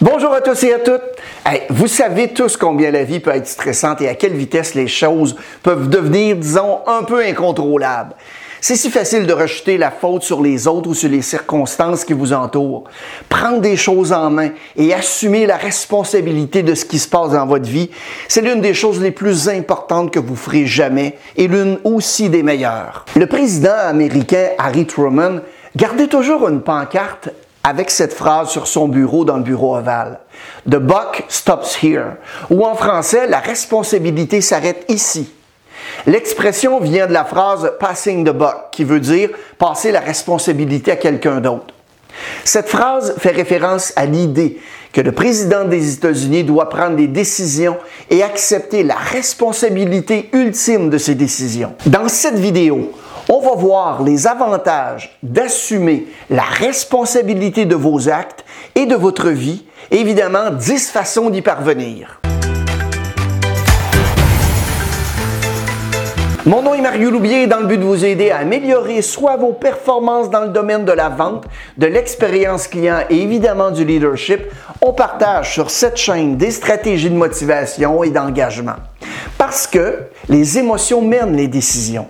Bonjour à tous et à toutes. vous savez tous combien la vie peut être stressante et à quelle vitesse les choses peuvent devenir, disons, un peu incontrôlables. C'est si facile de rejeter la faute sur les autres ou sur les circonstances qui vous entourent. Prendre des choses en main et assumer la responsabilité de ce qui se passe dans votre vie, c'est l'une des choses les plus importantes que vous ferez jamais et l'une aussi des meilleures. Le président américain Harry Truman gardait toujours une pancarte avec cette phrase sur son bureau dans le bureau ovale. The buck stops here. Ou en français, la responsabilité s'arrête ici. L'expression vient de la phrase passing the buck, qui veut dire passer la responsabilité à quelqu'un d'autre. Cette phrase fait référence à l'idée que le président des États-Unis doit prendre des décisions et accepter la responsabilité ultime de ces décisions. Dans cette vidéo, on va voir les avantages d'assumer la responsabilité de vos actes et de votre vie, évidemment 10 façons d'y parvenir. Mon nom est Mario Loubier dans le but de vous aider à améliorer soit vos performances dans le domaine de la vente, de l'expérience client et évidemment du leadership. On partage sur cette chaîne des stratégies de motivation et d'engagement. Parce que les émotions mènent les décisions.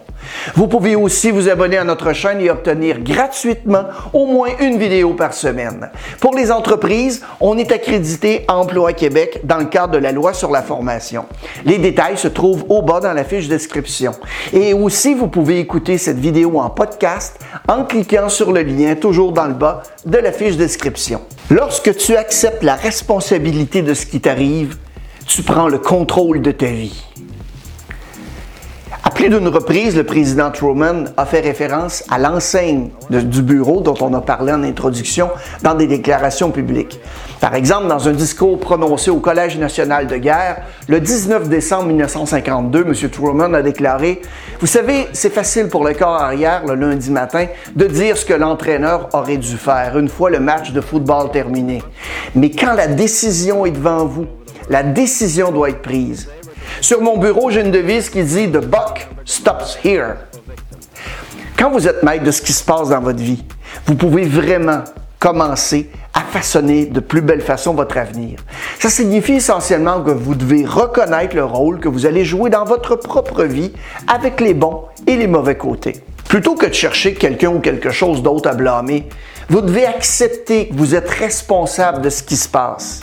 Vous pouvez aussi vous abonner à notre chaîne et obtenir gratuitement au moins une vidéo par semaine. Pour les entreprises, on est accrédité Emploi Québec dans le cadre de la loi sur la formation. Les détails se trouvent au bas dans la fiche description. Et aussi, vous pouvez écouter cette vidéo en podcast en cliquant sur le lien toujours dans le bas de la fiche description. Lorsque tu acceptes la responsabilité de ce qui t'arrive, tu prends le contrôle de ta vie. À plus d'une reprise, le président Truman a fait référence à l'enseigne du bureau dont on a parlé en introduction dans des déclarations publiques. Par exemple, dans un discours prononcé au Collège national de guerre, le 19 décembre 1952, M. Truman a déclaré Vous savez, c'est facile pour le corps arrière le lundi matin de dire ce que l'entraîneur aurait dû faire une fois le match de football terminé. Mais quand la décision est devant vous, la décision doit être prise. Sur mon bureau, j'ai une devise qui dit The buck stops here. Quand vous êtes maître de ce qui se passe dans votre vie, vous pouvez vraiment commencer à façonner de plus belle façon votre avenir. Ça signifie essentiellement que vous devez reconnaître le rôle que vous allez jouer dans votre propre vie avec les bons et les mauvais côtés. Plutôt que de chercher quelqu'un ou quelque chose d'autre à blâmer, vous devez accepter que vous êtes responsable de ce qui se passe.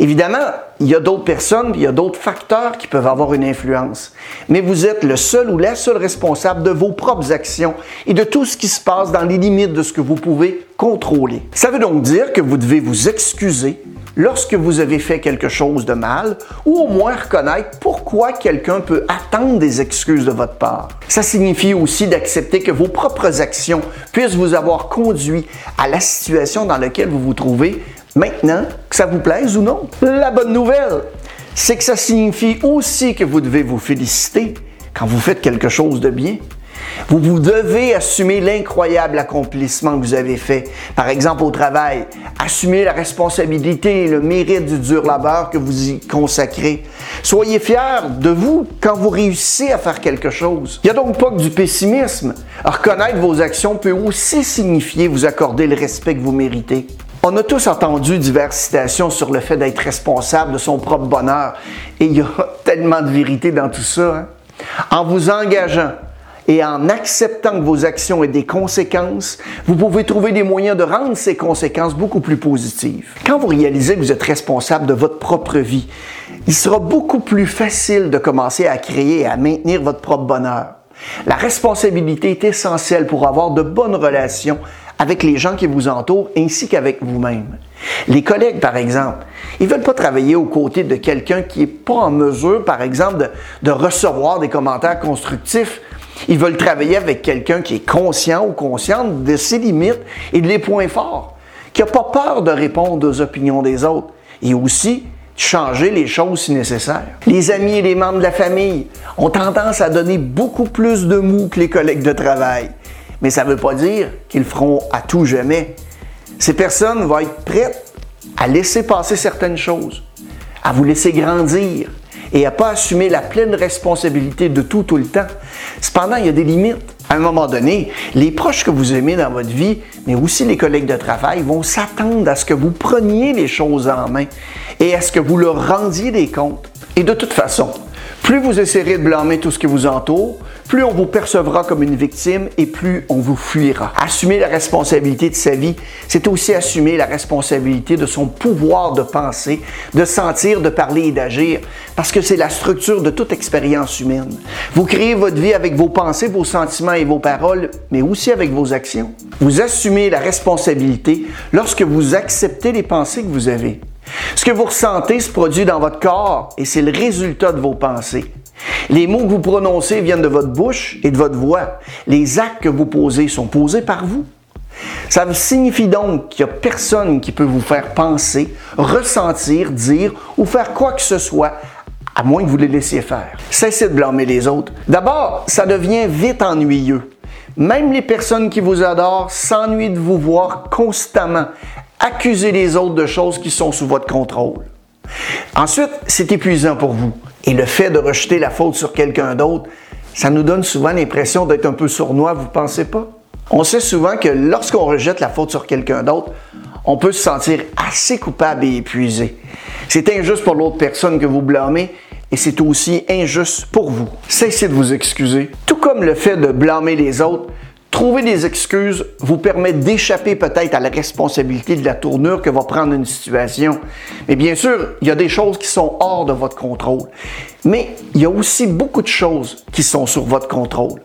Évidemment, il y a d'autres personnes, il y a d'autres facteurs qui peuvent avoir une influence. Mais vous êtes le seul ou la seule responsable de vos propres actions et de tout ce qui se passe dans les limites de ce que vous pouvez contrôler. Ça veut donc dire que vous devez vous excuser lorsque vous avez fait quelque chose de mal ou au moins reconnaître pourquoi quelqu'un peut attendre des excuses de votre part. Ça signifie aussi d'accepter que vos propres actions puissent vous avoir conduit à la situation dans laquelle vous vous trouvez Maintenant, que ça vous plaise ou non, la bonne nouvelle, c'est que ça signifie aussi que vous devez vous féliciter quand vous faites quelque chose de bien. Vous, vous devez assumer l'incroyable accomplissement que vous avez fait. Par exemple, au travail, assumer la responsabilité et le mérite du dur labeur que vous y consacrez. Soyez fiers de vous quand vous réussissez à faire quelque chose. Il n'y a donc pas que du pessimisme. Reconnaître vos actions peut aussi signifier vous accorder le respect que vous méritez. On a tous entendu diverses citations sur le fait d'être responsable de son propre bonheur. Et il y a tellement de vérité dans tout ça. Hein. En vous engageant et en acceptant que vos actions aient des conséquences, vous pouvez trouver des moyens de rendre ces conséquences beaucoup plus positives. Quand vous réalisez que vous êtes responsable de votre propre vie, il sera beaucoup plus facile de commencer à créer et à maintenir votre propre bonheur. La responsabilité est essentielle pour avoir de bonnes relations avec les gens qui vous entourent ainsi qu'avec vous-même. Les collègues, par exemple, ils ne veulent pas travailler aux côtés de quelqu'un qui n'est pas en mesure, par exemple, de, de, recevoir des commentaires constructifs. Ils veulent travailler avec quelqu'un qui est conscient ou consciente de ses limites et de les points forts, qui n'a pas peur de répondre aux opinions des autres et aussi changer les choses si nécessaire. Les amis et les membres de la famille ont tendance à donner beaucoup plus de mou que les collègues de travail. Mais ça ne veut pas dire qu'ils feront à tout jamais. Ces personnes vont être prêtes à laisser passer certaines choses, à vous laisser grandir et à pas assumer la pleine responsabilité de tout tout le temps. Cependant, il y a des limites. À un moment donné, les proches que vous aimez dans votre vie, mais aussi les collègues de travail, vont s'attendre à ce que vous preniez les choses en main et à ce que vous leur rendiez des comptes. Et de toute façon, plus vous essaierez de blâmer tout ce qui vous entoure, plus on vous percevra comme une victime et plus on vous fuira. Assumer la responsabilité de sa vie, c'est aussi assumer la responsabilité de son pouvoir de penser, de sentir, de parler et d'agir, parce que c'est la structure de toute expérience humaine. Vous créez votre vie avec vos pensées, vos sentiments et vos paroles, mais aussi avec vos actions. Vous assumez la responsabilité lorsque vous acceptez les pensées que vous avez. Ce que vous ressentez se produit dans votre corps et c'est le résultat de vos pensées. Les mots que vous prononcez viennent de votre bouche et de votre voix. Les actes que vous posez sont posés par vous. Ça signifie donc qu'il n'y a personne qui peut vous faire penser, ressentir, dire ou faire quoi que ce soit à moins que vous les laissiez faire. Cessez de blâmer les autres. D'abord, ça devient vite ennuyeux. Même les personnes qui vous adorent s'ennuient de vous voir constamment accuser les autres de choses qui sont sous votre contrôle. Ensuite, c'est épuisant pour vous. Et le fait de rejeter la faute sur quelqu'un d'autre, ça nous donne souvent l'impression d'être un peu sournois, vous pensez pas? On sait souvent que lorsqu'on rejette la faute sur quelqu'un d'autre, on peut se sentir assez coupable et épuisé. C'est injuste pour l'autre personne que vous blâmez et c'est aussi injuste pour vous. Cessez de vous excuser. Tout comme le fait de blâmer les autres, Trouver des excuses vous permet d'échapper peut-être à la responsabilité de la tournure que va prendre une situation. Mais bien sûr, il y a des choses qui sont hors de votre contrôle. Mais il y a aussi beaucoup de choses qui sont sur votre contrôle.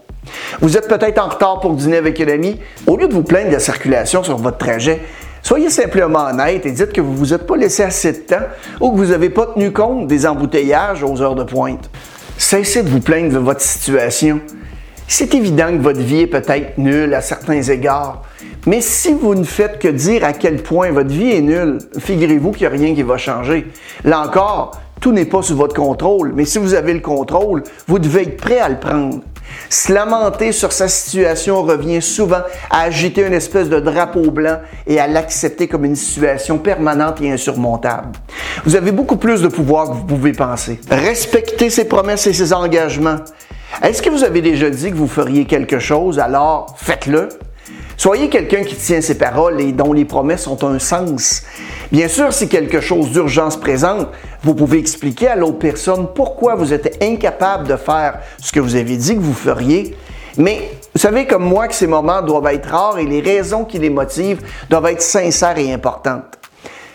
Vous êtes peut-être en retard pour dîner avec un ami. Au lieu de vous plaindre de la circulation sur votre trajet, soyez simplement honnête et dites que vous ne vous êtes pas laissé assez de temps ou que vous n'avez pas tenu compte des embouteillages aux heures de pointe. Cessez de vous plaindre de votre situation. C'est évident que votre vie est peut-être nulle à certains égards, mais si vous ne faites que dire à quel point votre vie est nulle, figurez-vous qu'il n'y a rien qui va changer. Là encore, tout n'est pas sous votre contrôle, mais si vous avez le contrôle, vous devez être prêt à le prendre. Se lamenter sur sa situation revient souvent à agiter une espèce de drapeau blanc et à l'accepter comme une situation permanente et insurmontable. Vous avez beaucoup plus de pouvoir que vous pouvez penser. Respectez ses promesses et ses engagements. Est-ce que vous avez déjà dit que vous feriez quelque chose, alors faites-le? Soyez quelqu'un qui tient ses paroles et dont les promesses ont un sens. Bien sûr, si quelque chose d'urgence présente, vous pouvez expliquer à l'autre personne pourquoi vous êtes incapable de faire ce que vous avez dit que vous feriez. Mais vous savez comme moi que ces moments doivent être rares et les raisons qui les motivent doivent être sincères et importantes.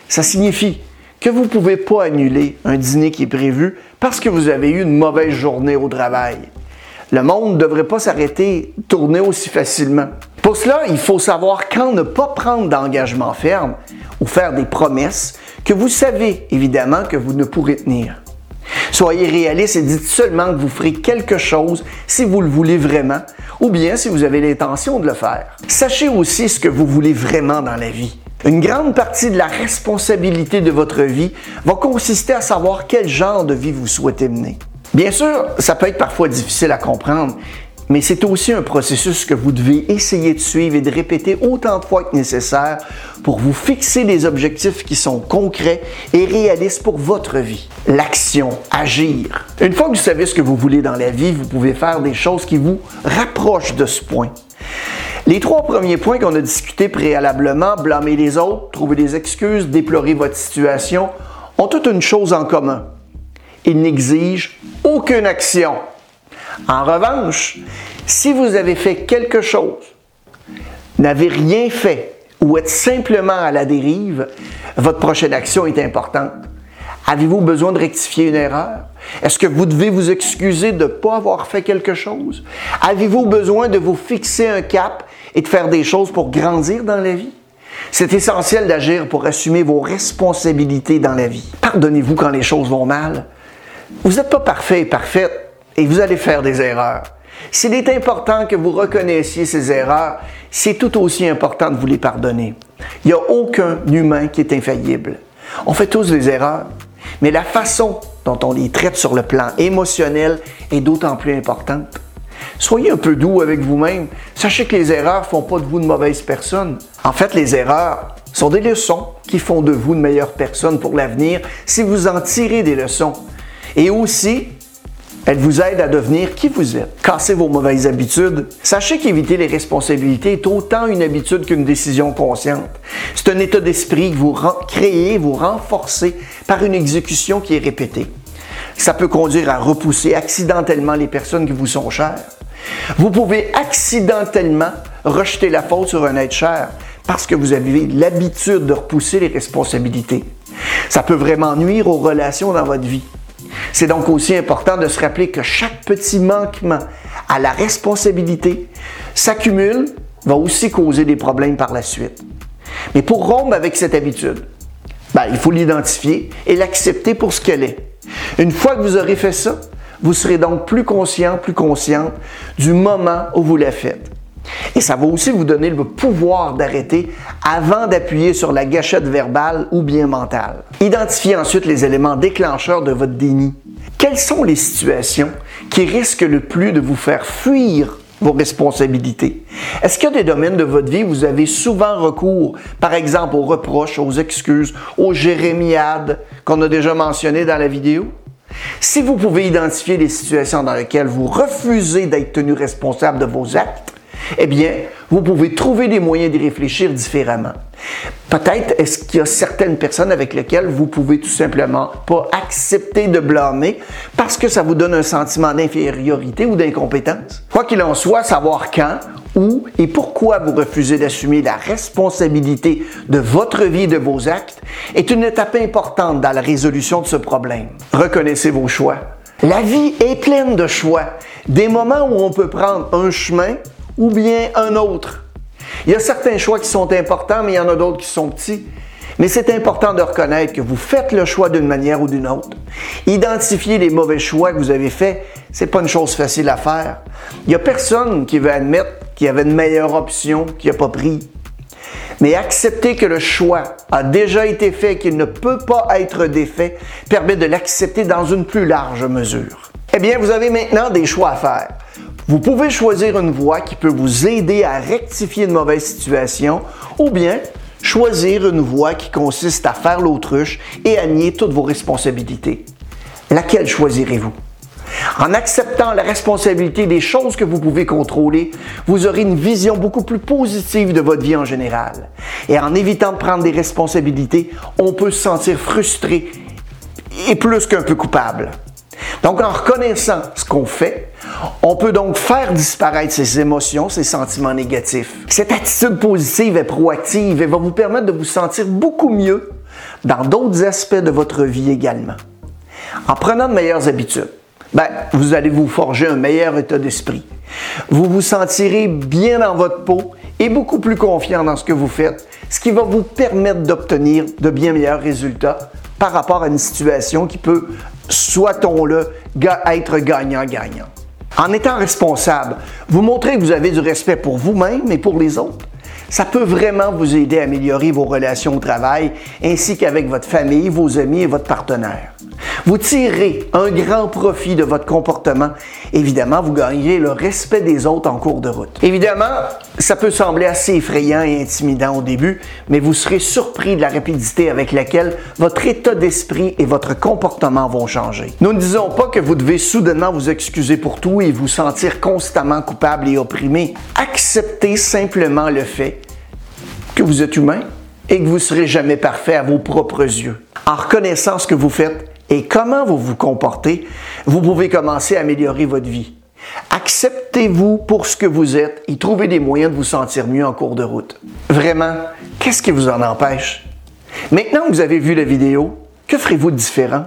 Ça signifie que vous ne pouvez pas annuler un dîner qui est prévu parce que vous avez eu une mauvaise journée au travail. Le monde ne devrait pas s'arrêter, tourner aussi facilement. Pour cela, il faut savoir quand ne pas prendre d'engagement ferme ou faire des promesses que vous savez évidemment que vous ne pourrez tenir. Soyez réaliste et dites seulement que vous ferez quelque chose si vous le voulez vraiment ou bien si vous avez l'intention de le faire. Sachez aussi ce que vous voulez vraiment dans la vie. Une grande partie de la responsabilité de votre vie va consister à savoir quel genre de vie vous souhaitez mener. Bien sûr, ça peut être parfois difficile à comprendre, mais c'est aussi un processus que vous devez essayer de suivre et de répéter autant de fois que nécessaire pour vous fixer des objectifs qui sont concrets et réalistes pour votre vie. L'action, agir. Une fois que vous savez ce que vous voulez dans la vie, vous pouvez faire des choses qui vous rapprochent de ce point. Les trois premiers points qu'on a discutés préalablement, blâmer les autres, trouver des excuses, déplorer votre situation, ont toute une chose en commun il n'exige aucune action. En revanche, si vous avez fait quelque chose, n'avez rien fait ou êtes simplement à la dérive, votre prochaine action est importante. Avez-vous besoin de rectifier une erreur? Est-ce que vous devez vous excuser de ne pas avoir fait quelque chose? Avez-vous besoin de vous fixer un cap et de faire des choses pour grandir dans la vie? C'est essentiel d'agir pour assumer vos responsabilités dans la vie. Pardonnez-vous quand les choses vont mal. Vous n'êtes pas parfait et parfaite et vous allez faire des erreurs. S'il est important que vous reconnaissiez ces erreurs, c'est tout aussi important de vous les pardonner. Il n'y a aucun humain qui est infaillible. On fait tous des erreurs, mais la façon dont on les traite sur le plan émotionnel est d'autant plus importante. Soyez un peu doux avec vous-même. Sachez que les erreurs ne font pas de vous de mauvaises personnes. En fait, les erreurs sont des leçons qui font de vous une meilleure personne pour l'avenir si vous en tirez des leçons. Et aussi, Elle vous aide à devenir qui vous êtes. Cassez vos mauvaises habitudes. Sachez qu'éviter les responsabilités est autant une habitude qu'une décision consciente. C'est un état d'esprit que vous créez, vous renforcez par une exécution qui est répétée. Ça peut conduire à repousser accidentellement les personnes qui vous sont chères. Vous pouvez accidentellement rejeter la faute sur un être cher parce que vous avez l'habitude de repousser les responsabilités. Ça peut vraiment nuire aux relations dans votre vie. C'est donc aussi important de se rappeler que chaque petit manquement à la responsabilité s'accumule, va aussi causer des problèmes par la suite. Mais pour rompre avec cette habitude, ben, il faut l'identifier et l'accepter pour ce qu'elle est. Une fois que vous aurez fait ça, vous serez donc plus conscient, plus consciente du moment où vous la faites. Et ça va aussi vous donner le pouvoir d'arrêter avant d'appuyer sur la gâchette verbale ou bien mentale. Identifiez ensuite les éléments déclencheurs de votre déni. Quelles sont les situations qui risquent le plus de vous faire fuir vos responsabilités? Est-ce qu'il y a des domaines de votre vie où vous avez souvent recours, par exemple, aux reproches, aux excuses, aux jérémiades qu'on a déjà mentionnées dans la vidéo? Si vous pouvez identifier les situations dans lesquelles vous refusez d'être tenu responsable de vos actes, eh bien, vous pouvez trouver des moyens d'y réfléchir différemment. Peut-être est-ce qu'il y a certaines personnes avec lesquelles vous pouvez tout simplement pas accepter de blâmer parce que ça vous donne un sentiment d'infériorité ou d'incompétence. Quoi qu'il en soit, savoir quand, où et pourquoi vous refusez d'assumer la responsabilité de votre vie et de vos actes est une étape importante dans la résolution de ce problème. Reconnaissez vos choix. La vie est pleine de choix. Des moments où on peut prendre un chemin ou bien un autre. Il y a certains choix qui sont importants, mais il y en a d'autres qui sont petits. Mais c'est important de reconnaître que vous faites le choix d'une manière ou d'une autre. Identifier les mauvais choix que vous avez faits, c'est pas une chose facile à faire. Il y a personne qui veut admettre qu'il y avait une meilleure option qu'il n'a pas pris. Mais accepter que le choix a déjà été fait et qu'il ne peut pas être défait permet de l'accepter dans une plus large mesure. Eh bien, vous avez maintenant des choix à faire. Vous pouvez choisir une voie qui peut vous aider à rectifier une mauvaise situation ou bien choisir une voie qui consiste à faire l'autruche et à nier toutes vos responsabilités. Laquelle choisirez-vous? En acceptant la responsabilité des choses que vous pouvez contrôler, vous aurez une vision beaucoup plus positive de votre vie en général. Et en évitant de prendre des responsabilités, on peut se sentir frustré et plus qu'un peu coupable. Donc, en reconnaissant ce qu'on fait, on peut donc faire disparaître ces émotions, ces sentiments négatifs. Cette attitude positive et proactive va vous permettre de vous sentir beaucoup mieux dans d'autres aspects de votre vie également. En prenant de meilleures habitudes, ben, vous allez vous forger un meilleur état d'esprit. Vous vous sentirez bien dans votre peau et beaucoup plus confiant dans ce que vous faites, ce qui va vous permettre d'obtenir de bien meilleurs résultats par rapport à une situation qui peut, soit-on-le, être gagnant-gagnant. En étant responsable, vous montrez que vous avez du respect pour vous-même et pour les autres. Ça peut vraiment vous aider à améliorer vos relations au travail ainsi qu'avec votre famille, vos amis et votre partenaire. Vous tirerez un grand profit de votre comportement. Évidemment, vous gagnerez le respect des autres en cours de route. Évidemment, ça peut sembler assez effrayant et intimidant au début, mais vous serez surpris de la rapidité avec laquelle votre état d'esprit et votre comportement vont changer. Nous ne disons pas que vous devez soudainement vous excuser pour tout et vous sentir constamment coupable et opprimé. Acceptez simplement le fait que vous êtes humain et que vous ne serez jamais parfait à vos propres yeux. En reconnaissant ce que vous faites et comment vous vous comportez, vous pouvez commencer à améliorer votre vie. Acceptez-vous pour ce que vous êtes et trouvez des moyens de vous sentir mieux en cours de route. Vraiment, qu'est-ce qui vous en empêche? Maintenant que vous avez vu la vidéo, que ferez-vous de différent?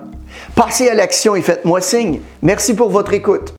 Passez à l'action et faites-moi signe. Merci pour votre écoute.